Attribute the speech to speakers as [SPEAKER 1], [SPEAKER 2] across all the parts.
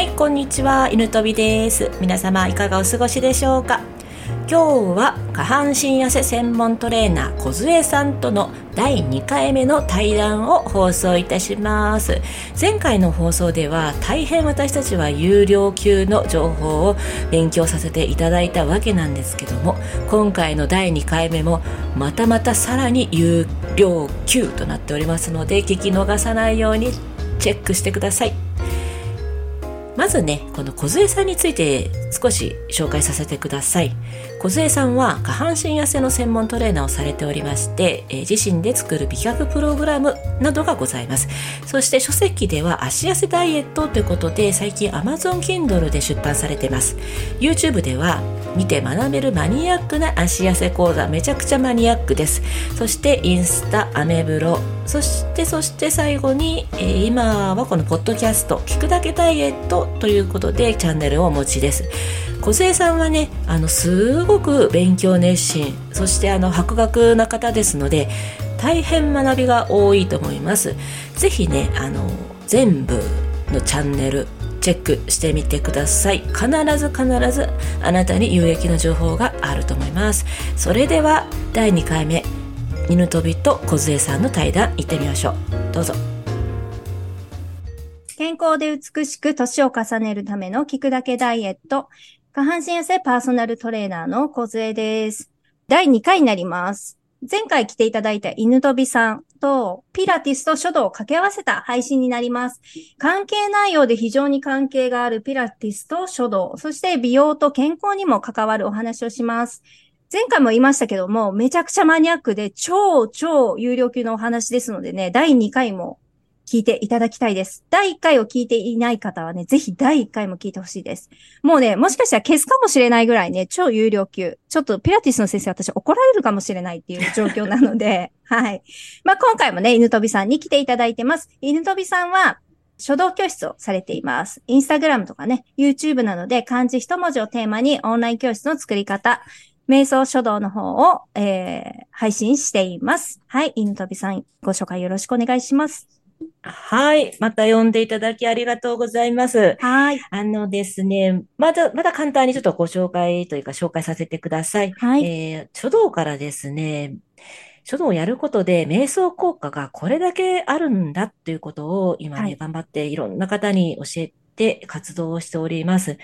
[SPEAKER 1] はい、こんにちは。犬飛びです。皆様いかがお過ごしでしょうか？今日は下半身痩せ専門トレーナー小杖さんとの第2回目の対談を放送いたします前回の放送では大変私たちは有料級の情報を勉強させていただいたわけなんですけども今回の第2回目もまたまたさらに有料級となっておりますので聞き逃さないようにチェックしてくださいまずね、この小杖さんについて少し紹介させてください。小杖さんは下半身痩せの専門トレーナーをされておりまして、えー自身で作る美脚プログラムなどがございます。そして書籍では足痩せダイエットということで最近 Amazon Kindle で出版されてます。YouTube では見て学べるマニアックな足痩せ講座めちゃくちゃマニアックです。そしてインスタ、アメブロ、そしてそして最後に、えー今はこのポッドキャスト聞くだけダイエットということでチャンネルをお持ちです。小杉さんはねあのすごく勉強熱心そしてあの博学な方ですので大変学びが多いと思います。ぜひねあの全部のチャンネルチェックしてみてください。必ず必ずあなたに有益な情報があると思います。それでは第2回目。犬飛びと小杉さんの対談行ってみましょうどうぞ
[SPEAKER 2] 健康で美しく年を重ねるための聞くだけダイエット。下半身痩せパーソナルトレーナーの小杖です。第2回になります。前回来ていただいた犬飛さんとピラティスと書道を掛け合わせた配信になります。関係内容で非常に関係があるピラティスと書道、そして美容と健康にも関わるお話をします。前回も言いましたけども、めちゃくちゃマニアックで超超有料級のお話ですのでね、第2回も聞いていただきたいです。第1回を聞いていない方はね、ぜひ第1回も聞いてほしいです。もうね、もしかしたら消すかもしれないぐらいね、超有料級。ちょっとピラティスの先生私怒られるかもしれないっていう状況なので、はい。まあ今回もね、犬飛さんに来ていただいてます。犬飛さんは、書道教室をされています。インスタグラムとかね、YouTube などで漢字一文字をテーマにオンライン教室の作り方、瞑想書道の方を、えー、配信しています。はい。犬飛さん、ご紹介よろしくお願いします。
[SPEAKER 1] はいまた呼んでいただきありがとうございます
[SPEAKER 2] はい。
[SPEAKER 1] あのですね、まだ、まだ簡単にちょっとご紹介というか紹介させてください。
[SPEAKER 2] はい。
[SPEAKER 1] えー書道からですね、書道をやることで瞑想効果がこれだけあるんだっていうことを今ね、
[SPEAKER 2] はい
[SPEAKER 1] 頑張っていろんな方に教えて活動をしております。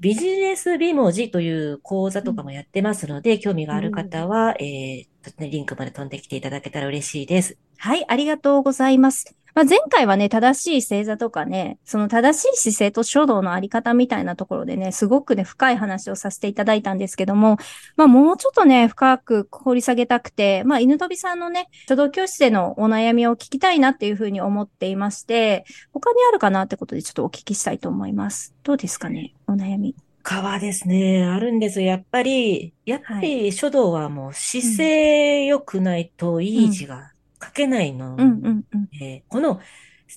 [SPEAKER 1] ビジネス美文字という講座とかもやってますので、興味がある方は、えーリンクまで飛んできていただけたら嬉しいです。
[SPEAKER 2] はい、ありがとうございます。まあ、前回はね、正しい星座とかね、その正しい姿勢と書道のあり方みたいなところでね、すごくね、深い話をさせていただいたんですけども、まあ、もうちょっとね、深く掘り下げたくて、まあ、犬飛さんのね、書道教室でのお悩みを聞きたいなっていうふうに思っていまして、他にあるかなってことでちょっとお聞きしたいと思います。どうですかね、お悩み。
[SPEAKER 1] 川ですね、あるんですよ。やっぱり、やっぱり書道はもう姿勢良くないといい字が書けないの
[SPEAKER 2] うんうんうん。
[SPEAKER 1] で、この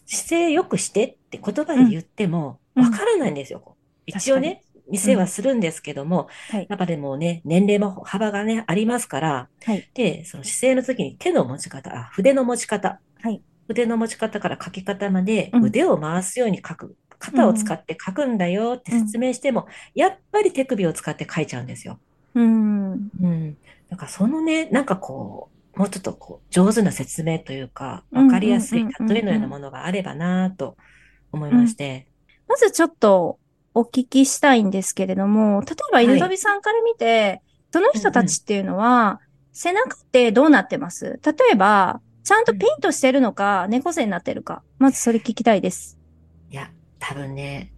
[SPEAKER 1] 姿勢良くしてって言葉で言っても
[SPEAKER 2] うん
[SPEAKER 1] わからないんですよ。一応ね、見せはするんですけども、
[SPEAKER 2] はい。
[SPEAKER 1] やっぱでもね、年齢も幅がね、ありますから、
[SPEAKER 2] はい。
[SPEAKER 1] で、その姿勢の時に手の持ち方、あ、筆の持ち方、
[SPEAKER 2] はい
[SPEAKER 1] 筆の持ち方から書き方まで
[SPEAKER 2] うん
[SPEAKER 1] 腕を回すように書く。肩を使って書くんだよって説明しても、やっぱり手首を使って書いちゃうんですよ。
[SPEAKER 2] うん。
[SPEAKER 1] うん。だからそのね、なんかこう、もうちょっとこう、上手な説明というか、
[SPEAKER 2] うん
[SPEAKER 1] わかりやすい
[SPEAKER 2] うんうんうんうん
[SPEAKER 1] 例えのようなものがあればなと思いまして。
[SPEAKER 2] まずちょっとお聞きしたいんですけれども、例えば
[SPEAKER 1] はい
[SPEAKER 2] 犬飛さんから見て、その人たちっていうのは、背中ってどうなってます？例えば、ちゃんとピンとしてるのか、猫背になってるか。まずそれ聞きたいです。
[SPEAKER 1] いや、多分ね、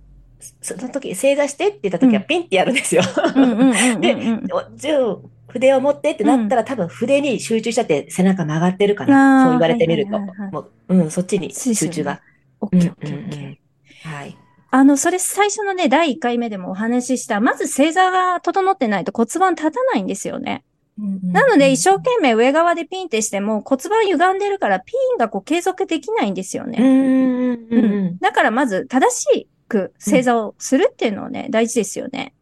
[SPEAKER 1] そその時、正座してって言った時は
[SPEAKER 2] うん
[SPEAKER 1] ピンってやるんですよ。
[SPEAKER 2] うんうんうんうんうん。
[SPEAKER 1] で筆を持ってってなったら、多分筆に集中しちゃって背中曲がってるか
[SPEAKER 2] あー
[SPEAKER 1] な。そう言われてみると。
[SPEAKER 2] はいはいはいはい
[SPEAKER 1] もう、うん、そっちに集中が。はい。
[SPEAKER 2] あの、それ最初のね、第1回目でもお話しした、まず正座が整ってないと骨盤立たないんですよね。なので、一生懸命上側でピンってしても骨盤歪んでるからピンがこう継続できないんですよね。
[SPEAKER 1] うんうんうん
[SPEAKER 2] う
[SPEAKER 1] うんん
[SPEAKER 2] だからまず正しく正座をするっていうのはね、大事ですよね。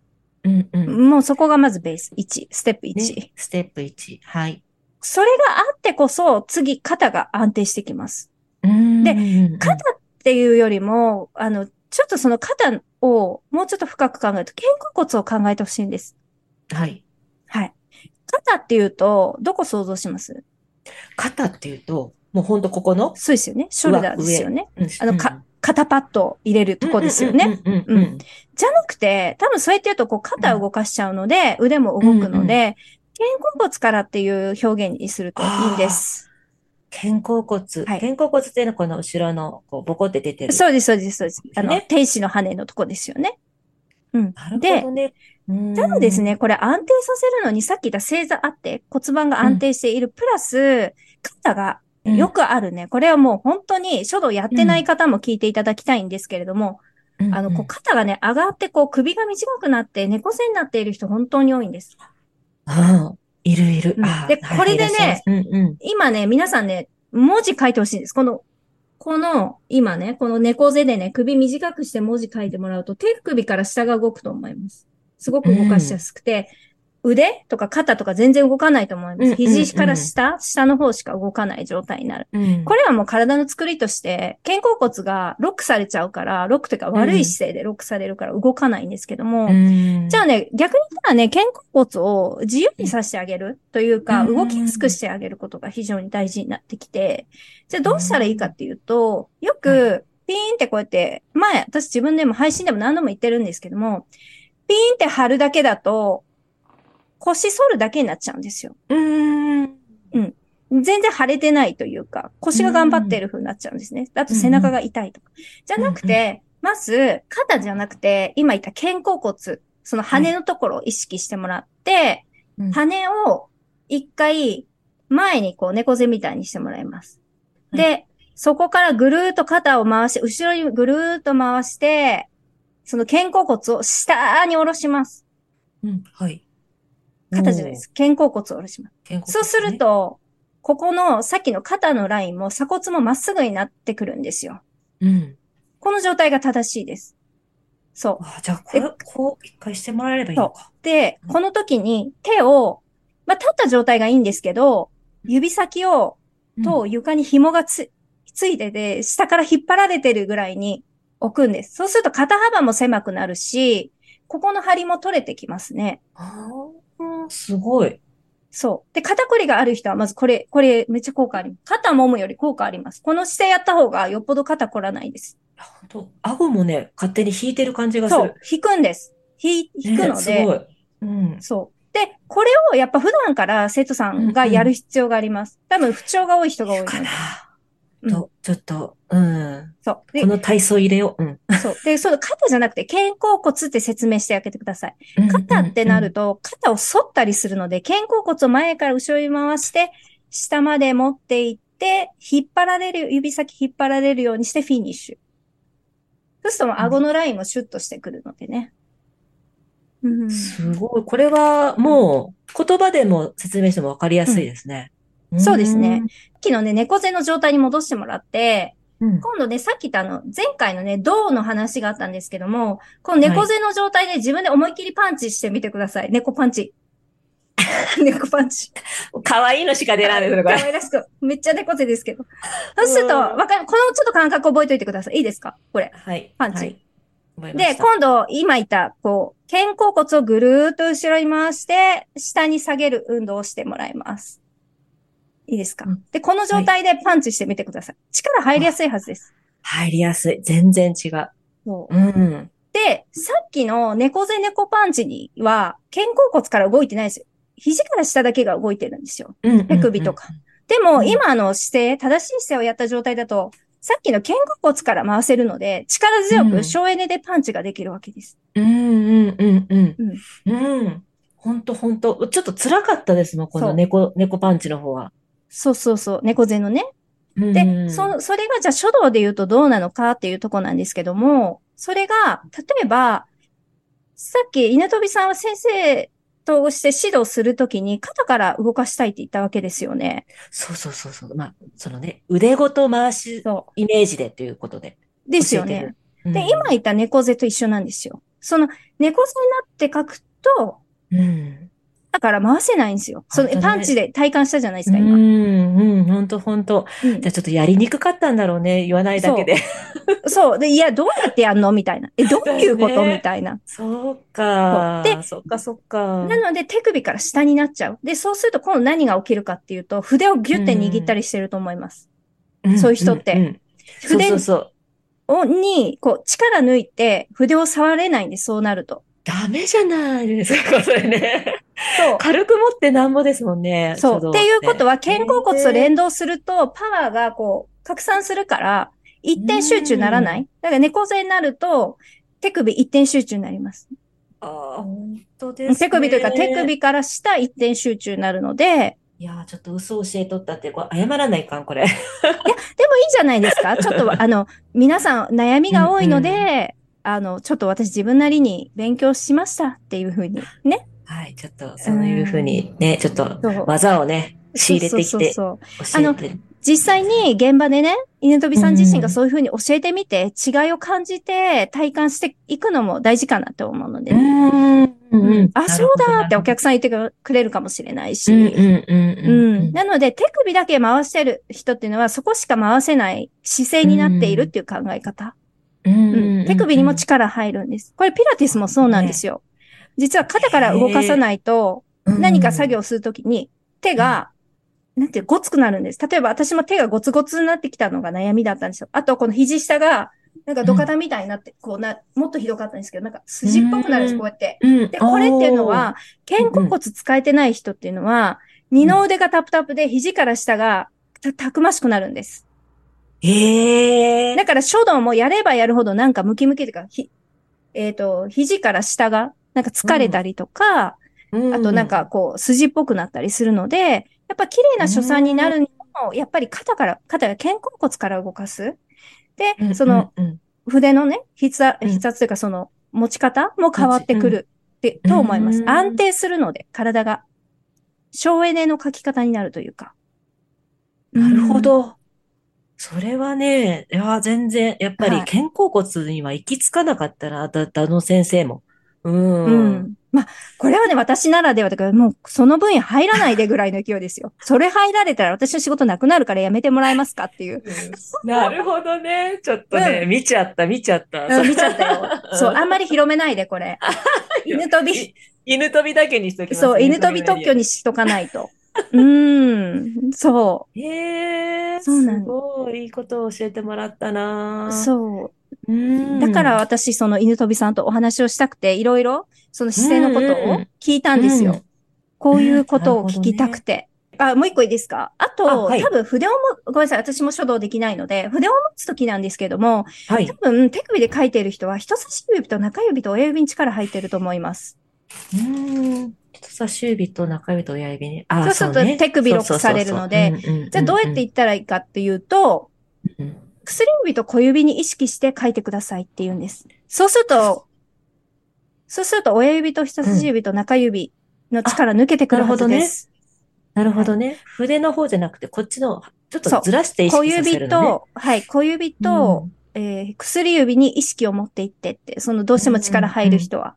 [SPEAKER 1] うんうん。
[SPEAKER 2] もうそこがまずベース1、ステップ1。
[SPEAKER 1] ね、ステップ1。はい。
[SPEAKER 2] それがあってこそ次肩が安定してきます。
[SPEAKER 1] うん
[SPEAKER 2] で肩っていうよりも、あの、ちょっとその肩をもうちょっと深く考えると、肩甲骨を考えてほしいんです。
[SPEAKER 1] はい。
[SPEAKER 2] はい。肩っていうと、どこ想像します？
[SPEAKER 1] 肩っていうと、もうほんとここの、
[SPEAKER 2] そうですよね。ショルダーですよね。
[SPEAKER 1] うん
[SPEAKER 2] あの、か、肩パッドを入れるとこですよね。。じゃなくて、多分そうやって言うと、こう、肩を動かしちゃうので、腕も動くので、肩甲骨からっていう表現にするといいんです。
[SPEAKER 1] 肩甲骨。
[SPEAKER 2] はい
[SPEAKER 1] 肩甲骨っていうのはこの後ろの、こう、ボコって出てる。
[SPEAKER 2] そうです、そうです、そうです。あの、
[SPEAKER 1] ね
[SPEAKER 2] 天使の羽のとこですよね。うん。
[SPEAKER 1] なるほ
[SPEAKER 2] で
[SPEAKER 1] ど、ね。
[SPEAKER 2] ただですね、これ安定させるのにさっき言った正座あって骨盤が安定している、プラス肩が
[SPEAKER 1] うん、
[SPEAKER 2] よくあるね。これはもう本当に書道やってない方も聞いていただきたいんですけれども、
[SPEAKER 1] うん、
[SPEAKER 2] あの、こう肩がね、上がってこう首が短くなって猫背になっている人本当に多いんです。
[SPEAKER 1] ああ、いるいる。
[SPEAKER 2] でこれでね、
[SPEAKER 1] うんうん。
[SPEAKER 2] 今ね、皆さんね、文字書いてほしいんです。この、この、今ね、この猫背でね、首短くして文字書いてもらうと手首から下が動くと思います。すごく動かしやすくて、腕とか肩とか全然動かないと思います。
[SPEAKER 1] うんうんうん。
[SPEAKER 2] 肘から下、下の方しか動かない状態になる。
[SPEAKER 1] うん。
[SPEAKER 2] これはもう体の作りとして、肩甲骨がロックされちゃうから、ロックというか悪い姿勢でロックされるから動かないんですけども、
[SPEAKER 1] うん。
[SPEAKER 2] じゃあね、逆に言ったらね、肩甲骨を自由にさせてあげるというか、
[SPEAKER 1] うん。
[SPEAKER 2] 動きやすくしてあげることが非常に大事になってきて、じゃあどうしたらいいかっていうと、よく、ピーンってこうやって、前、私自分でも配信でも何度も言ってるんですけども、ピーンって貼るだけだと、腰反るだけになっちゃうんですよ。
[SPEAKER 1] うん。
[SPEAKER 2] 全然腫れてないというか、腰が頑張ってる風になっちゃうんですね。あと背中が痛いとか。じゃなくて、まず、肩じゃなくて、今言った肩甲骨、その羽のところを意識してもらって、
[SPEAKER 1] うん
[SPEAKER 2] 羽を一回前にこう猫背みたいにしてもらいます。で、そこからぐるーっと肩を回して、後ろにぐるーっと回して、その肩甲骨を下に下ろします。
[SPEAKER 1] うん。はい。
[SPEAKER 2] 肩じゃないです。肩甲骨を下ろします。
[SPEAKER 1] ね。
[SPEAKER 2] そうすると、ここのさっきの肩のラインも鎖骨もまっすぐになってくるんですよ。
[SPEAKER 1] うん。
[SPEAKER 2] この状態が正しいです。そう。
[SPEAKER 1] あじゃあ、これ、こう、一回してもらえればいいのか。
[SPEAKER 2] で、この時に手を、まあ、立った状態がいいんですけど、指先を、と床に紐がつ、ついてて、下から引っ張られてるぐらいに置くんです。そうすると肩幅も狭くなるし、ここの張りも取れてきますね。
[SPEAKER 1] ああ、すごい。
[SPEAKER 2] そう。で、肩こりがある人は、まずこれ、これめっちゃ効果あります。肩もむより効果あります。この姿勢やった方がよっぽど肩こらないです。
[SPEAKER 1] 本当？顎もね、勝手に引いてる感じがす
[SPEAKER 2] そう
[SPEAKER 1] る。。
[SPEAKER 2] 引くんです。引、引くの
[SPEAKER 1] ねす
[SPEAKER 2] で、
[SPEAKER 1] ごい。うん。
[SPEAKER 2] そう。で、これをやっぱ普段から生徒さんがやる必要があります。多分不調が多い人が多い。
[SPEAKER 1] かな。
[SPEAKER 2] うん
[SPEAKER 1] と、ちょっと、うん。
[SPEAKER 2] そう。で
[SPEAKER 1] こ、の体操入れよう。うん。
[SPEAKER 2] そう。で、そう、肩じゃなくて肩甲骨って説明してあげてください。肩ってなると、肩を反ったりするので、肩甲骨を前から後ろに回して、下まで持っていって、引っ張られる、指先引っ張られるようにしてフィニッシュ。そうすると顎のラインもシュッとしてくるのでね。うん。
[SPEAKER 1] すごい。これはもう言葉でも説明してもわかりやすいですね。
[SPEAKER 2] んそうですね。きのね、猫背の状態に戻してもらって、
[SPEAKER 1] うん。
[SPEAKER 2] 今度ね、さっき言ったあの、前回のね、銅の話があったんですけども、この猫背の状態で自分で思いっきりパンチしてみてください。猫パンチ。猫パンチ。
[SPEAKER 1] 可愛いのしか出ないですね、こ
[SPEAKER 2] 可
[SPEAKER 1] れ。
[SPEAKER 2] 愛らしく。めっちゃ猫背ですけど。そうすると、
[SPEAKER 1] うん
[SPEAKER 2] わかる、このちょっと感覚覚えておいてください。いいですか？これ。
[SPEAKER 1] はい。
[SPEAKER 2] パンチ
[SPEAKER 1] はい。
[SPEAKER 2] で、今度、今言った、こう、肩甲骨をぐるーっと後ろに回して、下に下げる運動をしてもらいます。いいですか、
[SPEAKER 1] うん
[SPEAKER 2] で、この状態でパンチしてみてください。力入りやすいはずです。
[SPEAKER 1] 入りやすい。全然違う。
[SPEAKER 2] そう
[SPEAKER 1] うん。
[SPEAKER 2] で、さっきの猫背猫パンチには、肩甲骨から動いてないですよ。肘から下だけが動いてるんですよ。
[SPEAKER 1] うん。
[SPEAKER 2] 手首とか。でも、
[SPEAKER 1] うん
[SPEAKER 2] 今の姿勢、正しい姿勢をやった状態だと、さっきの肩甲骨から回せるので、力強
[SPEAKER 1] うん
[SPEAKER 2] く省エネでパンチができるわけです。
[SPEAKER 1] うんうんうんうん。
[SPEAKER 2] うん。
[SPEAKER 1] うん。ほんとほんと。ちょっと辛かったですもん、この猫、猫パンチの方は。
[SPEAKER 2] そうそうそう、猫背のね。
[SPEAKER 1] うん
[SPEAKER 2] で、そ、それがじゃあ書道で言うとどうなのかっていうとこなんですけども、それが、例えば、さっき稲飛さんは先生として指導するときに肩から動かしたいって言ったわけですよね。
[SPEAKER 1] そうそうそうそう。まあ、そのね、腕ごと回し
[SPEAKER 2] そ
[SPEAKER 1] イメージでということで。
[SPEAKER 2] う。ですよね
[SPEAKER 1] る。。
[SPEAKER 2] で、今言った猫背と一緒なんですよ。その猫背になって書くと、
[SPEAKER 1] うん。
[SPEAKER 2] あだから回せないんですよ。そのパンチで体感したじゃないですか、
[SPEAKER 1] うん、
[SPEAKER 2] 今。
[SPEAKER 1] うん、ほんとほんと。
[SPEAKER 2] うん
[SPEAKER 1] じゃあちょっとやりにくかったんだろうね。言わないだけで。
[SPEAKER 2] そう。で、いや、どうやってやんのみたいな。え、どういうこと？
[SPEAKER 1] ね
[SPEAKER 2] みたいな。
[SPEAKER 1] そうか。
[SPEAKER 2] そうで
[SPEAKER 1] そっかそっか。
[SPEAKER 2] なので、手首から下になっちゃう。で、そうすると今度何が起きるかっていうと、筆をギュッて握ったりしてると思います。
[SPEAKER 1] ん
[SPEAKER 2] そういう人って
[SPEAKER 1] んんそう
[SPEAKER 2] 筆
[SPEAKER 1] そうそう。
[SPEAKER 2] をに、こう、力抜いて、筆を触れないんです、そうなると。
[SPEAKER 1] ダメじゃないですか、それね。
[SPEAKER 2] そう。
[SPEAKER 1] 軽く持ってなんぼですもんね。
[SPEAKER 2] そう。っていうことは、
[SPEAKER 1] ね
[SPEAKER 2] 肩甲骨と連動すると、パワーがこう、拡散するから、一点集中ならな
[SPEAKER 1] う
[SPEAKER 2] い。だから猫背になると、手首一点集中になります。
[SPEAKER 1] ああ、本当ですね。
[SPEAKER 2] 手首というか、手首から下一点集中になるので、
[SPEAKER 1] いやー、ちょっと嘘教えとったって、これ謝らないかん、これ。
[SPEAKER 2] でもいいじゃないですか。ちょっと、あの、皆さん悩みが多いので、あの、ちょっと私自分なりに勉強しましたっていうふうにね。
[SPEAKER 1] はい、ちょっと、そういうふうにね、ちょっと技をね、仕入れてきて、
[SPEAKER 2] そうそうそう
[SPEAKER 1] 教えて。
[SPEAKER 2] 実際に現場でね、犬飛さん自身がそういうふうに教えてみて、違いを感じて体感していくのも大事かなと思うので、
[SPEAKER 1] うーん、うんうん。
[SPEAKER 2] あ、そうだってお客さん言ってくれるかもしれないし、
[SPEAKER 1] うんうんうん
[SPEAKER 2] う
[SPEAKER 1] うん。
[SPEAKER 2] ん。なので、手首だけ回してる人っていうのは、そこしか回せない姿勢になっているっていう考え方。
[SPEAKER 1] うん。
[SPEAKER 2] うん。手首にも力入るんです。これ、ピラティスもそうなんですよ。実は肩から動かさないと、何か作業するときに、手が、なんてごつくなるんです。例えば、私も手がゴツゴツになってきたのが悩みだったんですよ。あと、この肘下が、なんか土方みたいになって、こうな、もっとひどかったんですけど、なんか筋っぽくなるんです、
[SPEAKER 1] うん。
[SPEAKER 2] こうやって。
[SPEAKER 1] うん、
[SPEAKER 2] で、これっていうのは、肩甲骨使えてない人っていうのは、二の腕がタプタプで肘から下がたたくましくなるんです。
[SPEAKER 1] ええ
[SPEAKER 2] だから書道もやればやるほどなんかムキムキというか、ひ、えっ、と、肘から下がなんか疲れたりとか、あとなん、かこう筋っぽくなったりするので、やっぱ綺麗な書斎になるにも、やっぱり肩から、肩が肩甲骨から動かす。で、その、
[SPEAKER 1] うんうん
[SPEAKER 2] 筆のね、筆圧、
[SPEAKER 1] うん
[SPEAKER 2] 筆圧というかその持ち方も変わってくるって、と思います。
[SPEAKER 1] うん
[SPEAKER 2] 安定するので、体が。省エネの書き方になるというか。
[SPEAKER 1] なるほど。それはね、いや、全然、やっぱり
[SPEAKER 2] はい
[SPEAKER 1] 肩甲骨には行き着かなかったな、だ、だの先生も。う。
[SPEAKER 2] うんん。まあ、これはね、私ならではだから、もう、その分野入らないでぐらいの勢いですよ。それ入られたら私の仕事なくなるからやめてもらえますかっていう。
[SPEAKER 1] なるほどね。ちょっとね、見ちゃった、見ちゃった。
[SPEAKER 2] うん見ちゃったよ。そう、あんまり広めないで、これ。犬飛び、
[SPEAKER 1] い犬飛びだけにしときます。
[SPEAKER 2] そう、犬飛び特許にしとかないと。うーん、そ
[SPEAKER 1] へえ、
[SPEAKER 2] そうなの
[SPEAKER 1] すごい、いいことを教えてもらったな
[SPEAKER 2] う、。そう。
[SPEAKER 1] うん。
[SPEAKER 2] だから私、その犬飛びさんとお話をしたくて、いろいろ、その姿勢のことを聞いたんですよ。
[SPEAKER 1] うん
[SPEAKER 2] こういうことを聞きたくて。あ、もう一個いいですか？あと、
[SPEAKER 1] あはい
[SPEAKER 2] 多分筆をも、ごめんなさい、私も書道できないので、筆を持つときなんですけども、
[SPEAKER 1] はい
[SPEAKER 2] 多。分手首で書いている人は人差し指と中指と親指に力入ってると思います。
[SPEAKER 1] うん。人差し指と中指と親指に。あ
[SPEAKER 2] そうすると
[SPEAKER 1] ね
[SPEAKER 2] 手首ロックされるのでじゃあどうやって言ったらいいかっていうと、
[SPEAKER 1] うん
[SPEAKER 2] 薬指と小指に意識して書いてくださいって言うんです。そうすると、そうすると親指と人差し指と中指の力抜けてくるはずです。
[SPEAKER 1] なるほどね。筆の方じゃなくて、こっちの、ちょっとずらして意
[SPEAKER 2] 小
[SPEAKER 1] 識させ
[SPEAKER 2] 指
[SPEAKER 1] るのね。
[SPEAKER 2] と、はい、小指と、えー薬指に意識を持っていってって、そのどうしても力入る人は。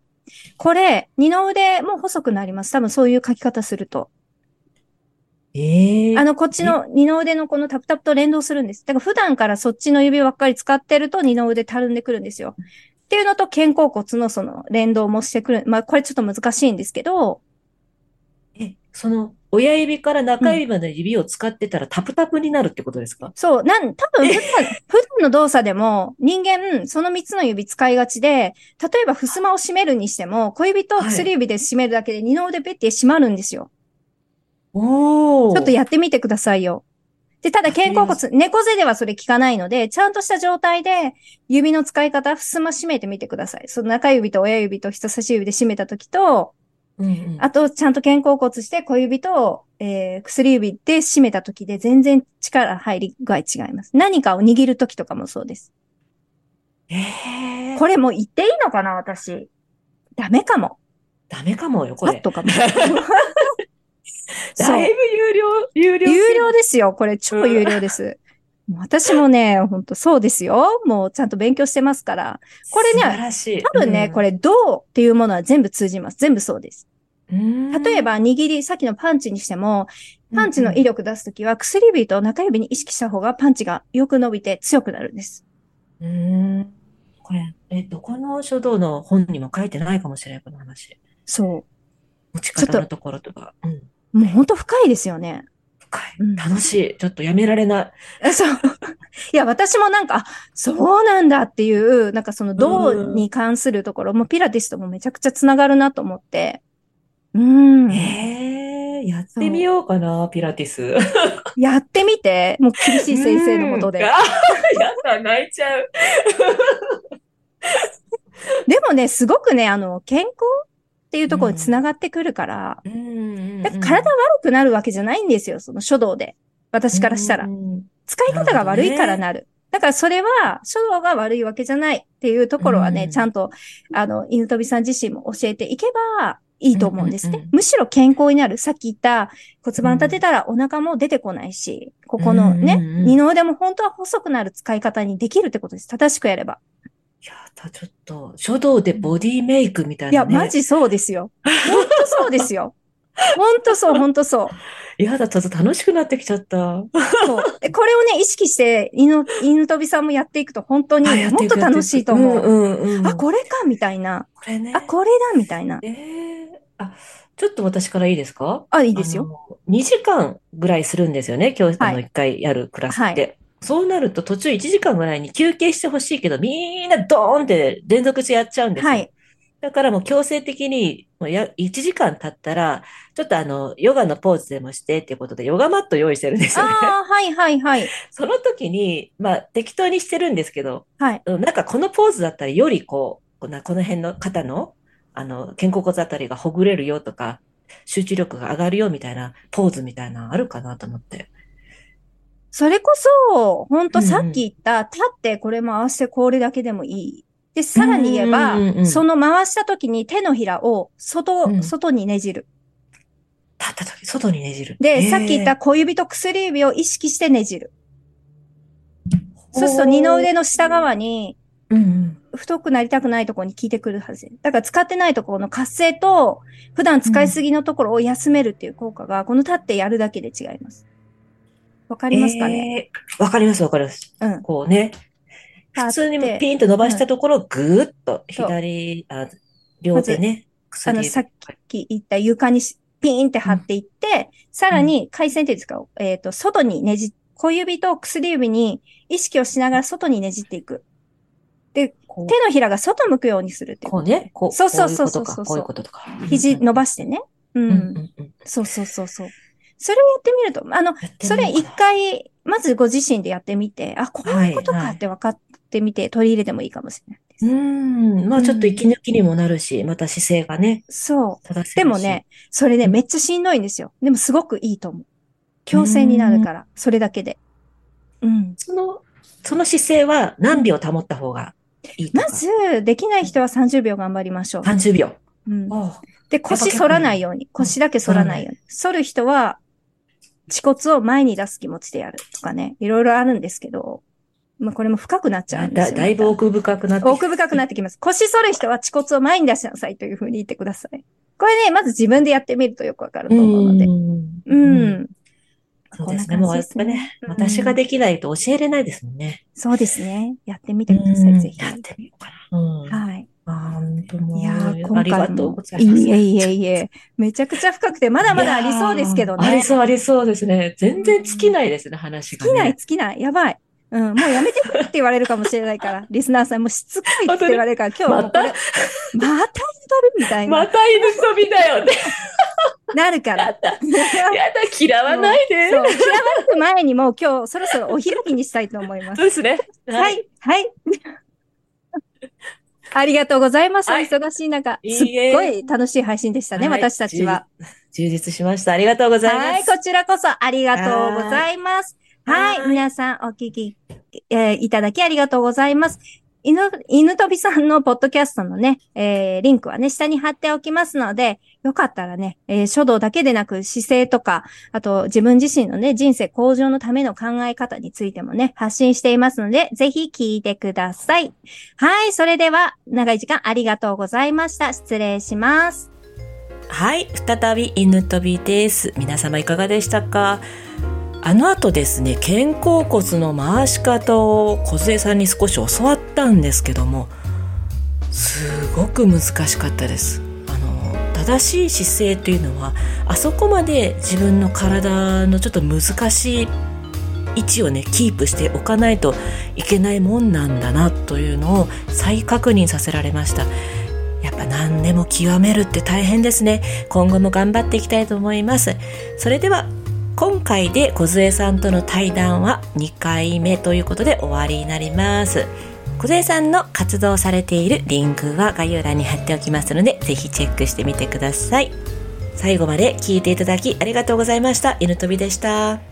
[SPEAKER 2] これ、二の腕も細くなります。多分そういう書き方すると。
[SPEAKER 1] ええ
[SPEAKER 2] あの、こっちの二の腕のこのタプタプと連動するんです。だから普段からそっちの指ばっかり使ってると二の腕たるんでくるんですよ。っていうのと肩甲骨のその連動もしてくる。まあ、これちょっと難しいんですけど、
[SPEAKER 1] え、その、親指から中指まで指を使ってたらタプタプになるってことですか？
[SPEAKER 2] そう、なん、多分普段、普段の動作でも人間、その三つの指使いがちで、例えば襖を閉めるにしても、小指と薬指で閉めるだけで二の腕ペッて閉まるんですよ。
[SPEAKER 1] おー。
[SPEAKER 2] ちょっとやってみてくださいよ。で、ただ肩甲骨、猫背ではそれ効かないので、ちゃんとした状態で指の使い方、襖閉めてみてください。その中指と親指と人差し指で閉めたときと、
[SPEAKER 1] うんうん
[SPEAKER 2] あとちゃんと肩甲骨して小指と、えー薬指で閉めたときで全然力入り具合違います。何かを握るときとかもそうです。
[SPEAKER 1] ええ
[SPEAKER 2] これもう言っていいのかな私。ダメかも。
[SPEAKER 1] ダメかもよ、これ。
[SPEAKER 2] カットかも。
[SPEAKER 1] だいぶ有料、有料。
[SPEAKER 2] 有料ですよ。これ超有料です。もう私もね、本当そうですよ。もうちゃんと勉強してますから。これね
[SPEAKER 1] 素晴らしい。
[SPEAKER 2] 多分ね、
[SPEAKER 1] うん
[SPEAKER 2] これ、どうっていうものは全部通じます。全部そうです。例えば、握り、さっきのパンチにしても、パンチの威力出すときは、薬指と中指に意識した方がパンチがよく伸びて強くなるんです。
[SPEAKER 1] うん。これ、え、どこの書道の本にも書いてないかもしれない、この話。
[SPEAKER 2] そ
[SPEAKER 1] 持ち方のところとか。うん。
[SPEAKER 2] う。もうほんと深いですよね。
[SPEAKER 1] 深い。
[SPEAKER 2] うん
[SPEAKER 1] 楽しい。ちょっとやめられない。
[SPEAKER 2] そう。いや、私もなんか、あそうなんだっていう、なんかその銅に関するところもピラティスともめちゃくちゃつながるなと思って。うん。
[SPEAKER 1] ええやってみようかな、ピラティス。
[SPEAKER 2] やってみて、もう厳しい先生のもとで
[SPEAKER 1] うん。あーやだ、泣いちゃう。
[SPEAKER 2] でもね、すごくね、あの、健康っていうところにつながってくるから、
[SPEAKER 1] うん
[SPEAKER 2] から体悪くなるわけじゃないんですよ、その書道で。私からしたら。
[SPEAKER 1] うん
[SPEAKER 2] 使い方が悪いからなる。だからそれは、書道が悪いわけじゃないっていうところはね、
[SPEAKER 1] うん
[SPEAKER 2] ちゃんと、あの、犬飛さん自身も教えていけばいいと思うんですね。
[SPEAKER 1] うんうんうん
[SPEAKER 2] むしろ健康になる。さっき言った骨盤立てたらお腹も出てこないし、ここのね、
[SPEAKER 1] うんうんうん
[SPEAKER 2] 二の腕も本当は細くなる使い方にできるってことです。正しくやれば。
[SPEAKER 1] やだ、ちょっと、書道でボディメイクみたい
[SPEAKER 2] いや、
[SPEAKER 1] なね。
[SPEAKER 2] マジそうですよ。本当そうですよ。本当そう、本当そう。
[SPEAKER 1] やだ、ちょっと楽しくなってきちゃった。
[SPEAKER 2] そう。でこれをね、意識して、犬、犬飛さんもやっていくと本当にもっと楽しいと思う。
[SPEAKER 1] うんうんうん。
[SPEAKER 2] あ、これか、みたいな。
[SPEAKER 1] これね。
[SPEAKER 2] あ、これだ、みたいな。
[SPEAKER 1] ええあ、ちょっと私からいいですか？
[SPEAKER 2] あ、いいですよ。
[SPEAKER 1] あの。2時間ぐらいするんですよね、今日、あの、
[SPEAKER 2] はい
[SPEAKER 1] 1回やるクラス
[SPEAKER 2] は
[SPEAKER 1] って。そうなると途中1時間ぐらいに休憩してほしいけど、みんなドーンって連続してやっちゃうんですよ。
[SPEAKER 2] はい。
[SPEAKER 1] だからもう強制的に、もうや、1時間経ったら、ちょっとあの、ヨガのポーズでもしてっていうことで、ヨガマット用意してるんですよね。
[SPEAKER 2] ああ、はい、はい、はい。
[SPEAKER 1] その時に、まあ、適当にしてるんですけど、
[SPEAKER 2] はい。
[SPEAKER 1] うんなんかこのポーズだったらよりこう、この辺の肩の、あの、肩甲骨あたりがほぐれるよとか、集中力が上がるよみたいなポーズみたいなのあるかなと思って。
[SPEAKER 2] それこそ、本当
[SPEAKER 1] うんうん
[SPEAKER 2] さっき言った、立ってこれ回してこれだけでもいい。で、さらに言えば
[SPEAKER 1] うんうんうんうん、
[SPEAKER 2] その回した時に手のひらを外、
[SPEAKER 1] うん
[SPEAKER 2] 外にねじる。
[SPEAKER 1] 立った時、外にねじる。
[SPEAKER 2] で、さっき言った小指と薬指を意識してねじる。そうすると二の腕の下側に、
[SPEAKER 1] うんうん。
[SPEAKER 2] 太くなりたくないところに効いてくるはず。だから使ってないところの活性と、普段使いすぎのところを休めるっていう効果が、この立ってやるだけで違います。わかりますかね、
[SPEAKER 1] えーわかります、わかります。
[SPEAKER 2] うん。
[SPEAKER 1] こうね、普通にピンと伸ばしたところをぐーっと左、あ、両手ね、
[SPEAKER 2] あ
[SPEAKER 1] 薬指
[SPEAKER 2] の、さっき言った床にしピーンって貼っていって、さらに回線っていうんですか、えっ、と、外にねじ、小指と薬指に意識をしながら外にねじっていく。で、手のひらが外向くようにするって
[SPEAKER 1] こうね、こう、
[SPEAKER 2] そうそうそうそう
[SPEAKER 1] こうこういうことか。
[SPEAKER 2] 肘伸ばしてね。うん。
[SPEAKER 1] うんうんうん。
[SPEAKER 2] そうそうそうそう。それをやってみると、あの、それ一回、まずご自身でやってみて、あ、こういうこと
[SPEAKER 1] はいはい。
[SPEAKER 2] かって分かってみて、取り入れてもいいかもしれないです。
[SPEAKER 1] うん。まあちょっと息抜きにもなるし、また姿勢がね、
[SPEAKER 2] そう。でもね、それね、
[SPEAKER 1] うん。
[SPEAKER 2] めっちゃしんどいんですよ。でもすごくいいと思う。強制になるから、それだけで。うん。
[SPEAKER 1] その、その姿勢は何秒保った方がいい。
[SPEAKER 2] まず、できない人は30秒頑張りましょう。
[SPEAKER 1] 30秒。
[SPEAKER 2] うん、で、腰反らないように。腰だけ反らないように。反る人は、恥骨を前に出す気持ちでやるとかね、いろいろあるんですけど、まあこれも深くなっちゃうんですよ。
[SPEAKER 1] だだいぶ奥深くなって
[SPEAKER 2] 奥深くなってきます。腰反る人は恥骨を前に出しなさいというふうに言ってください。これね、まず自分でやってみるとよくわかると思うので。
[SPEAKER 1] うん
[SPEAKER 2] うん。
[SPEAKER 1] そうですね。もうやっぱね、
[SPEAKER 2] うん
[SPEAKER 1] 私ができないと教えれないですもんね。
[SPEAKER 2] そうですね。やってみてください、
[SPEAKER 1] うん
[SPEAKER 2] ぜひ。
[SPEAKER 1] やってみようかな。うん。
[SPEAKER 2] はい。
[SPEAKER 1] あー本当もう
[SPEAKER 2] いやー、今
[SPEAKER 1] ありがとうございます。
[SPEAKER 2] いえいえいえ。めちゃくちゃ深くて、まだまだありそうですけどね。
[SPEAKER 1] ありそう、ありそうですね。全然尽きないですね、話が
[SPEAKER 2] 尽きない、
[SPEAKER 1] ね。
[SPEAKER 2] 尽きない。やばい。うん、もうやめてくれって言われるかもしれないから、リスナーさんもしつこいって言われるから、今日はもうこれ、また？
[SPEAKER 1] ま
[SPEAKER 2] 飛びみたいな、
[SPEAKER 1] また犬飛びだよね。
[SPEAKER 2] なるから。
[SPEAKER 1] やだ、やだ、嫌わないで。
[SPEAKER 2] そう、嫌われる前にもう今日そろそろお開きにしたいと思います
[SPEAKER 1] そう。ですね。
[SPEAKER 2] は。い、はい。ありがとうございます。お
[SPEAKER 1] はい
[SPEAKER 2] 忙しい中。すっごい楽しい配信でしたね、
[SPEAKER 1] はい
[SPEAKER 2] 私たちは。
[SPEAKER 1] 充実しました。ありがとうございます。
[SPEAKER 2] はい、こちらこそありがとうございます。はい、
[SPEAKER 1] はい
[SPEAKER 2] 皆さんお聞き、えーいただきありがとうございます。犬、犬飛さんのポッドキャストのね、えーリンクはね、下に貼っておきますので、よかったらね、えー書道だけでなく姿勢とか、あと自分自身のね、人生向上のための考え方についてもね、発信していますので、ぜひ聞いてください。はい、それでは、長い時間ありがとうございました。失礼します。
[SPEAKER 1] はい、再び犬飛びです。皆様いかがでしたか？あの後ですね、肩甲骨の回し方を梢さんに少し教わったんですけども、すごく難しかったです。正しい姿勢というのは、あそこまで自分の体のちょっと難しい位置をね、キープしておかないといけないもんなんだなというのを再確認させられました。やっぱ何でも極めるって大変ですね。今後も頑張っていきたいと思います。それでは、今回で梢さんとの対談は2回目ということで終わりになります。梢さんの活動されているリンクは概要欄に貼っておきますので、ぜひチェックしてみてください。最後まで聞いていただきありがとうございました。犬飛びでした。